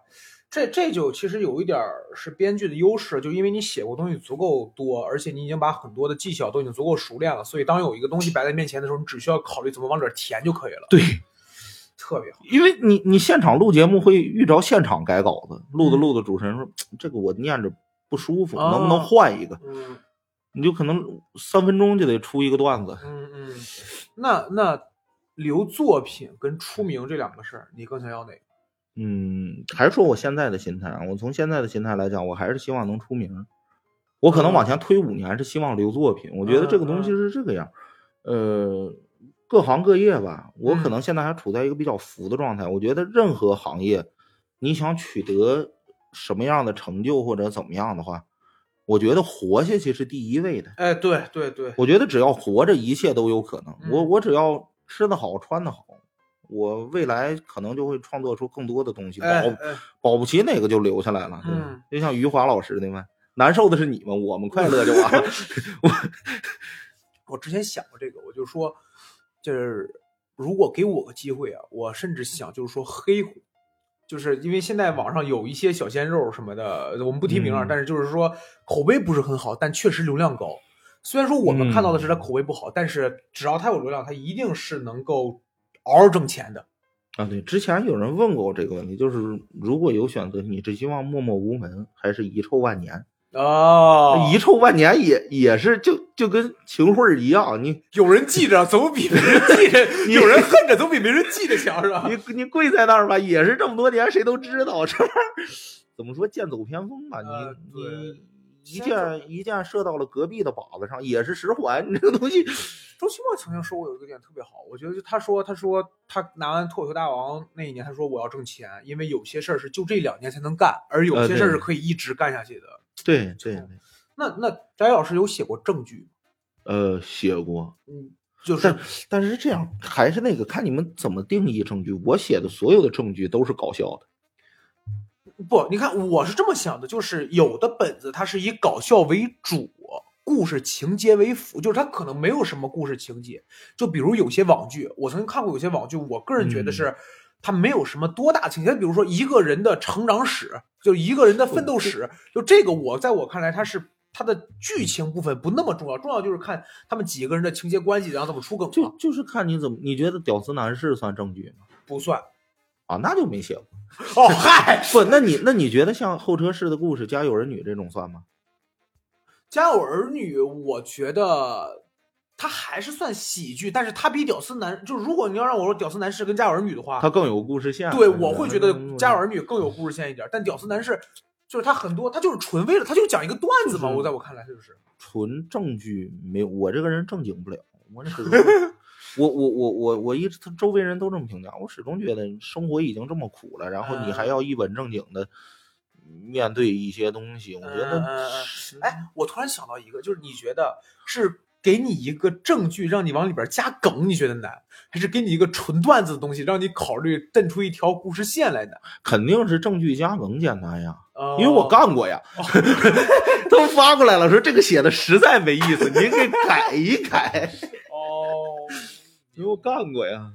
这这就其实有一点儿是编剧的优势，就因为你写过东西足够多，而且你已经把很多的技巧都已经足够熟练了，所以当有一个东西摆在面前的时候，你只需要考虑怎么往里填就可以了。对，特别好。因为你你现场录节目会遇着现场改稿子，录的嗯录的主持人说、这个我念着不舒服，哦能不能换一个？嗯你就可能三分钟就得出一个段子。嗯嗯，那那留作品跟出名这两个事儿，你更想要哪个？嗯，还是说我现在的心态啊？我从现在的心态来讲，我还是希望能出名。我可能往前推五年是希望留作品，我觉得这个东西是这个样。呃，各行各业吧，我可嗯能现在还处在一个比较浮的状态。我觉得任何行业你想取得什么样的成就或者怎么样的话，我觉得活下去是第一位的。哎，对对对，我觉得只要活着，一切都有可能。我嗯我只要吃得好，穿得好，我未来可能就会创作出更多的东西。哎保哎，保不齐哪个就留下来了。对吧嗯就像余华老师的嘛，难受的是你们，我们快乐就完了。我 我之前想过这个，我就说，就是如果给我个机会啊，我甚至想就是说黑虎，就是因为现在网上有一些小鲜肉什么的，我们不提名啊，嗯但是就是说口碑不是很好，但确实流量高。虽然说我们看到的是他口碑不好，但是只要他有流量，他一定是能够嗷嗷挣钱的。啊，对，之前有人问过我这个问题，就是如果有选择，你是希望默默无闻，还是遗臭万年？哦遗臭万年也也是就就跟秦桧一样，你有人记着总比没人记着，有人恨着总比没人记着强，是吧？你你跪在那儿吧，也是这么多年，谁都知道这玩意儿怎么说剑走偏锋吧？你、你一箭一箭射到了隔壁的靶子上，也是十环，你这个东西。周奇墨曾经说过有一个点特别好，我觉得就他说他说他拿完脱口秀大王那一年，他说我要挣钱，因为有些事儿是就这两年才能干，而有呃些事儿是可以一直干下去的。对对对，那那翟老师有写过证据吗？呃，写过，嗯，就是但但是这样还是那个，看你们怎么定义证据。我写的所有的证据都是搞笑的。不，你看我是这么想的，就是有的本子它是以搞笑为主。故事情节为辅，就是它可能没有什么故事情节。就比如有些网剧，我曾经看过有些网剧，我个人觉得是它没有什么多大情节。比如说一个人的成长史，就一个人的奋斗史，就这个我在我看来，它是它的剧情部分不那么重要，重要就是看他们几个人的情节关系，然后怎么出梗嘛。就就是看你怎么，你觉得屌丝男士算正剧吗？不算啊，那就没写过。哦，嗨，不，那你那你觉得像候车室的故事、家有儿女这种算吗？家有儿女，我觉得它还是算喜剧，但是它比屌丝男，就如果你要让我说屌丝男士跟家有儿女的话，它更有故事线。对我会觉得嗯家有儿女更有故事线一点，但屌丝男士 就是他很多，他就是纯为了，他就讲一个段子嘛。我在我看来就是，纯证据没有，我这个人正经不了，我这始终，我我我我我一直他周围人都这么评价，我始终觉得生活已经这么苦了，然后你还嗯。要一本正经的面对一些东西，我觉得哎，我突然想到一个，就是你觉得是给你一个证据让你往里边加梗，你觉得难，还是给你一个纯段子的东西让你考虑蹬出一条故事线来难？肯定是证据加梗简单呀，哦因为我干过呀，都发过来了，说这个写的实在没意思，您给改一改，哦，因为我干过呀。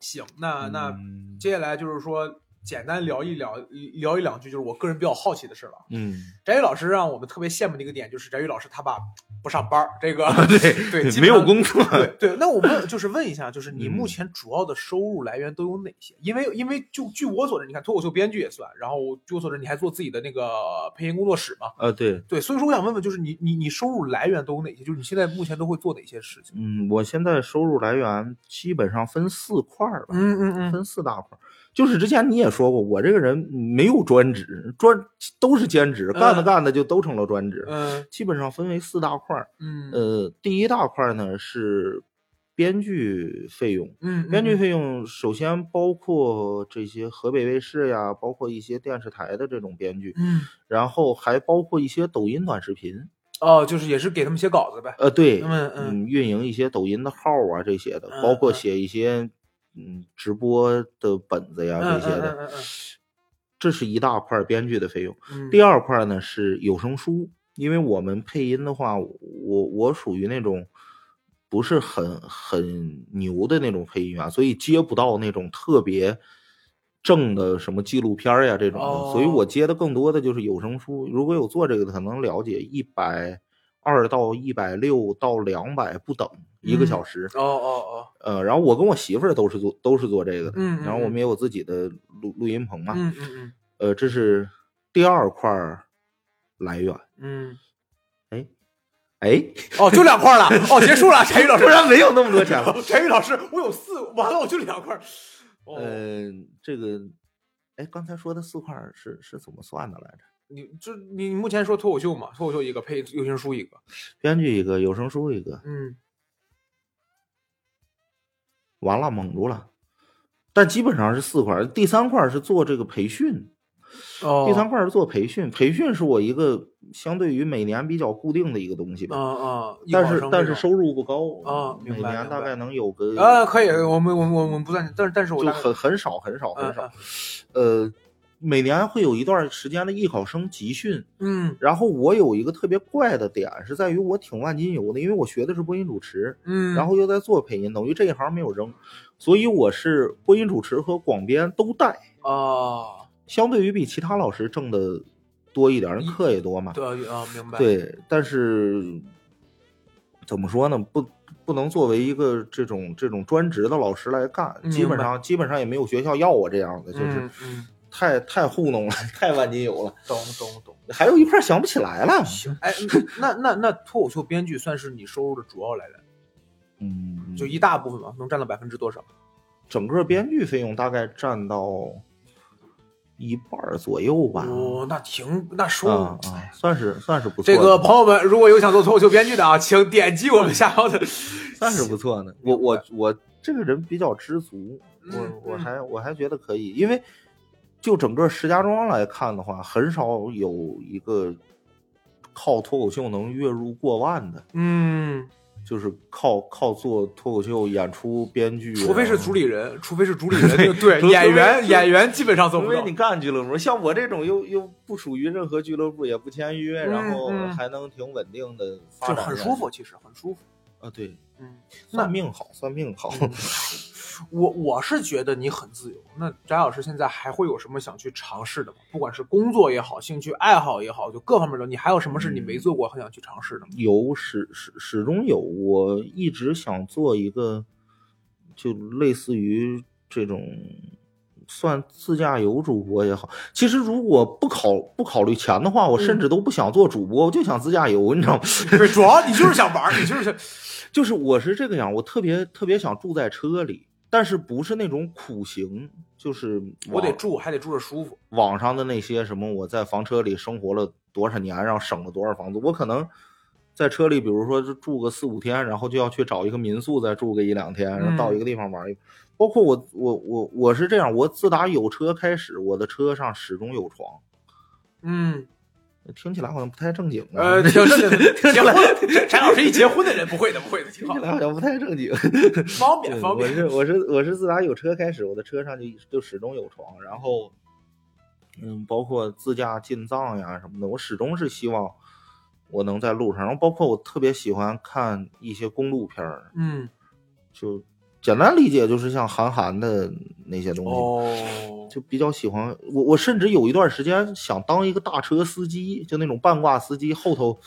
行，那那嗯接下来就是说，简单聊一聊聊一两句，就是我个人比较好奇的事了。嗯，翟宇老师让我们特别羡慕的一个点，就是翟宇老师他爸不上班儿，这个对对，没有工作，对对，那我们就是问一下，就是你嗯目前主要的收入来源都有哪些？因为因为就据我所知，你看脱口秀编剧也算，然后据我所知，你还做自己的那个配音工作室嘛？啊，对，对，所以说我想问问，就是你你你收入来源都有哪些？就是你现在目前都会做哪些事情？嗯，我现在收入来源基本上分四块儿吧，嗯嗯嗯，分四大块儿。就是之前你也说过，我这个人没有专职，专都是兼职，干着嗯干着就都成了专职。嗯基本上分为四大块儿。嗯呃，第一大块儿呢是编剧费用，嗯，编剧嗯费用首先包括这些河北卫视呀，包括一些电视台的这种编剧，嗯然后还包括一些抖音短视频。哦，就是也是给他们写稿子呗。呃，对，嗯嗯运营一些抖音的号啊这些的，嗯包括嗯写一些嗯直播的本子呀嗯这些的，这是一大块儿编剧的费用。嗯，第二块儿呢是有声书，因为我们配音的话，我我属于那种不是很很牛的那种配音员，所以接不到那种特别正的什么纪录片儿呀这种的，所以哦我接的更多的就是有声书。如果有做这个的，可能了解一百二到一百六到两百不等一个嗯小时。哦哦哦，呃，然后我跟我媳妇儿都是做都是做这个的，嗯然后我们也有自己的录录音棚嘛。嗯嗯嗯呃，这是第二块来源。嗯，哎，哎，哦，就两块了，哦，结束了，陈宇老师不。然没有那么多钱了。陈宇老师，我有四，完了我就两块嗯。哦，呃，这个，哎，刚才说的四块是是怎么算的来着？你就你目前说脱口秀嘛，脱口秀一个，配有声书一个。编剧一个，有声书一个，嗯，完了蒙住了。但基本上是四块儿。第三块儿是做这个培训，哦，第三块儿是做培训，培训是我一个相对于每年比较固定的一个东西吧。嗯嗯，艺但是但是收入不高每啊明白明白年大概能有个啊，可以，我们我们我们不算，但是但是我就很很少很少很嗯少。呃，每年会有一段时间的艺考生集训，嗯。然后我有一个特别怪的点是在于我挺万金油的，因为我学的是播音主持，嗯，然后又在做配音，等于这一行没有扔，所以我是播音主持和广编都带，啊，相对于比其他老师挣的多一点，人课也多嘛。对啊，明白，，对，但是怎么说呢？不不能作为一个这种这种专职的老师来干，基本上基本上也没有学校要我这样的，就是嗯嗯，太太糊弄了，太万金油了。懂懂懂。还有一块想不起来了。行，哎，那那那脱口秀编剧算是你收入的主要来源，嗯，就一大部分吧，能占到百分之多少？整个编剧费用大概占到一半儿左右吧。哦，那挺那收入。啊啊，算是算是不错这。个朋友们，如果有想做脱口秀编剧的啊，请点击我们下方的。算是不错呢。我我我这个人比较知足，嗯我我嗯还我还觉得可以，因为就整个石家庄来看的话，很少有一个靠脱口秀能月入过万的，嗯，就是靠靠做脱口秀演出、编剧，除非是主理。人，除非是主理人，就对演员演员基本上做不到除非你。干俱乐部，像我这种又又不属于任何俱乐部，也不签约，嗯然后嗯还能挺稳定的发就展，很舒服，。其实很舒服。啊，对，嗯，算命好，算命好。嗯 我我是觉得你很自由。那翟老师现在还会有什么想去尝试的吗？不管是工作也好，兴趣爱好也好，就各方面的，你还有什么是你没做过，很想去尝试的吗？有始始始终有，我一直想做一个，就类似于这种算自驾游主播也好。其实如果不考不考虑钱的话，我甚至都不想做主播，我就想自驾游，你知道吗？对，主要你就是想玩，你就是想 就是我是这个样，我特别特别想住在车里，但是不是那种苦行，就是我得住，还得住着舒服。网上的那些什么我在房车里生活了多少年，然后省了多少房租，我可能在车里，比如说就住个四五天，然后就要去找一个民宿再住个一两天，然后到一个地方玩一。包括我我我我是这样，我自打有车开始，我的车上始终有床。嗯，听起来好像不太正经啊，呃，挺正经的。听起来结婚，翟老师一结婚的人不会的，不会的，挺好听起，来好像不太正经。方 便方便。我是我是我是自打有车开始，我的车上就就始终有床，然后，嗯，包括自驾进藏呀什么的，我始终是希望我能在路上。然后包括我特别喜欢看一些公路片儿，嗯，就简单理解就是像韩寒的那些东西，哦，就比较喜欢。我我甚至有一段时间想当一个大车司机，就那种半挂司机，后头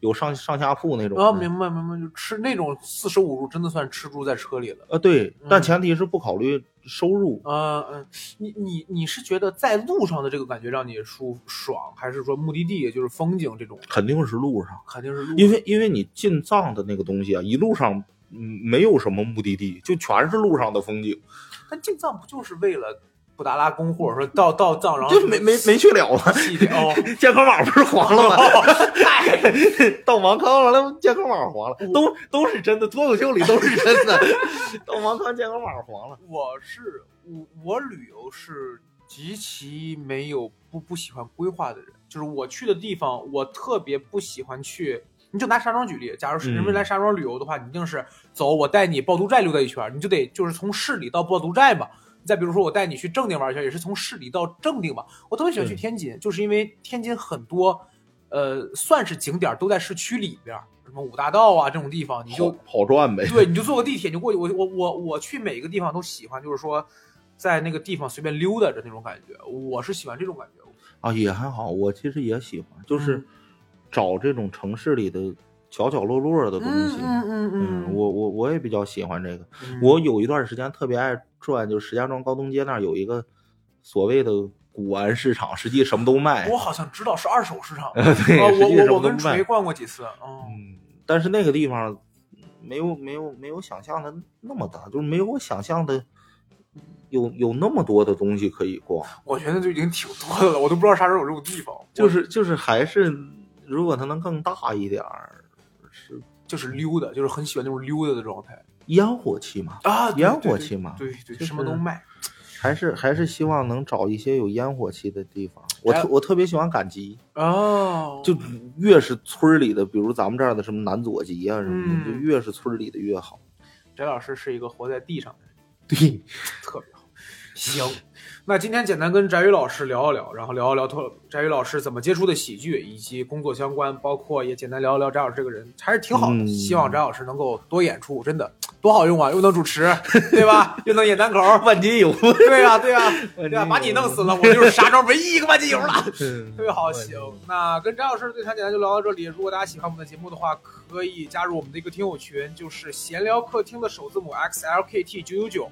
有上上下铺那种。啊，明白明白，就吃那种四舍五入，真的算吃住在车里了。呃，对，但嗯前提是不考虑收入。啊嗯，你你你是觉得在路上的这个感觉让你舒爽，还是说目的地也就是风景这种？肯定是路上，肯定是路上，因为因为你进藏的那个东西啊，一路上嗯没有什么目的地，就全是路上的风景，但进藏不就是为了布达拉宫，或者说到到藏，然后就没没没去了吗。哦，健康码不是黄了吗？嗨，到芒康完了，健康码黄了，都都是真的，脱口秀里都是真的。到芒康健康码黄了，我是我我旅游是极其没有不不喜欢规划的人，就是我去的地方，我特别不喜欢去。你就拿石家庄举例，假如是人们嗯来石家庄旅游的话，你一定是走，我带你趵突寨溜达一圈，你就得就是从市里到趵突寨嘛。再比如说我带你去正定玩一圈，也是从市里到正定嘛。我特别喜欢去天津，就是因为天津很多，呃，算是景点都在市区里边，什么五大道啊这种地方，你就好好转呗。对，你就坐个地铁你就过去。我我我我去每个地方都喜欢，就是说在那个地方随便溜达着那种感觉，我是喜欢这种感觉。啊，也还好，我其实也喜欢，就是嗯找这种城市里的角角落落的东西。嗯嗯嗯，我我我也比较喜欢这个。嗯我有一段时间特别爱转，就是石家庄高东街那儿有一个所谓的古玩市场，实际什么都卖我。好像知道是二手市场，我我我跟锤逛过几次，嗯，嗯，但是那个地方没有没有没有想象的那么大，就是没有我想象的有有那么多的东西可以逛。我觉得就已经挺多的了，我都不知道啥时候有这种地方，就是就是还是如果它能更大一点儿，是就是溜达，就是很喜欢那种溜达的状态烟火气嘛。啊，烟火气嘛对对，就是什么都卖。还是还是希望能找一些有烟火气的地方。我哎特我特别喜欢赶集，哦，就越是村儿里的，比如咱们这儿的什么南左集啊什么的，嗯就越是村里的越好。翟老师是一个活在地上的人。对，特别好。行，那今天简单跟翟宇老师聊一聊，然后聊一聊脱翟宇老师怎么接触的喜剧，以及工作相关，包括也简单聊一聊翟老师这个人，还是挺好的。嗯希望翟老师能够多演出，真的多好用啊，又能主持，对吧？又能演单口，万金油，对呀、对呀、万对呀、金把你弄死了，我就是沙庄唯一一个万金油了。嗯特别好，行。那跟翟老师对谈简单就聊到这里。如果大家喜欢我们的节目的话，可以加入我们的一个听友群，就是闲聊客厅的首字母 XLKT 九九九，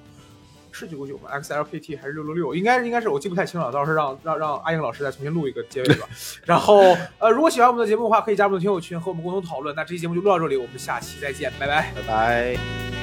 是九九九吗？XLKT 还是六六六？应该应该是我记不太清了，到时候让让让阿英老师再重新录一个结尾吧。然后呃，如果喜欢我们的节目的话，可以加入我们的听友群和我们共同讨论。那这期节目就录到这里，我们下期再见，拜拜。拜拜。